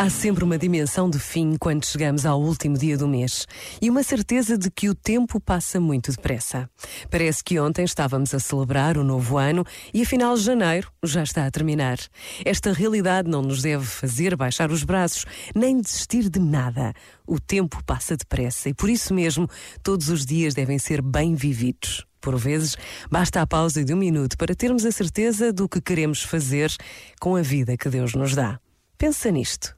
Há sempre uma dimensão de fim quando chegamos ao último dia do mês e uma certeza de que o tempo passa muito depressa. Parece que ontem estávamos a celebrar o novo ano e afinal janeiro já está a terminar. Esta realidade não nos deve fazer baixar os braços nem desistir de nada. O tempo passa depressa e por isso mesmo todos os dias devem ser bem vividos. Por vezes, basta a pausa de um minuto para termos a certeza do que queremos fazer com a vida que Deus nos dá. Pensa nisto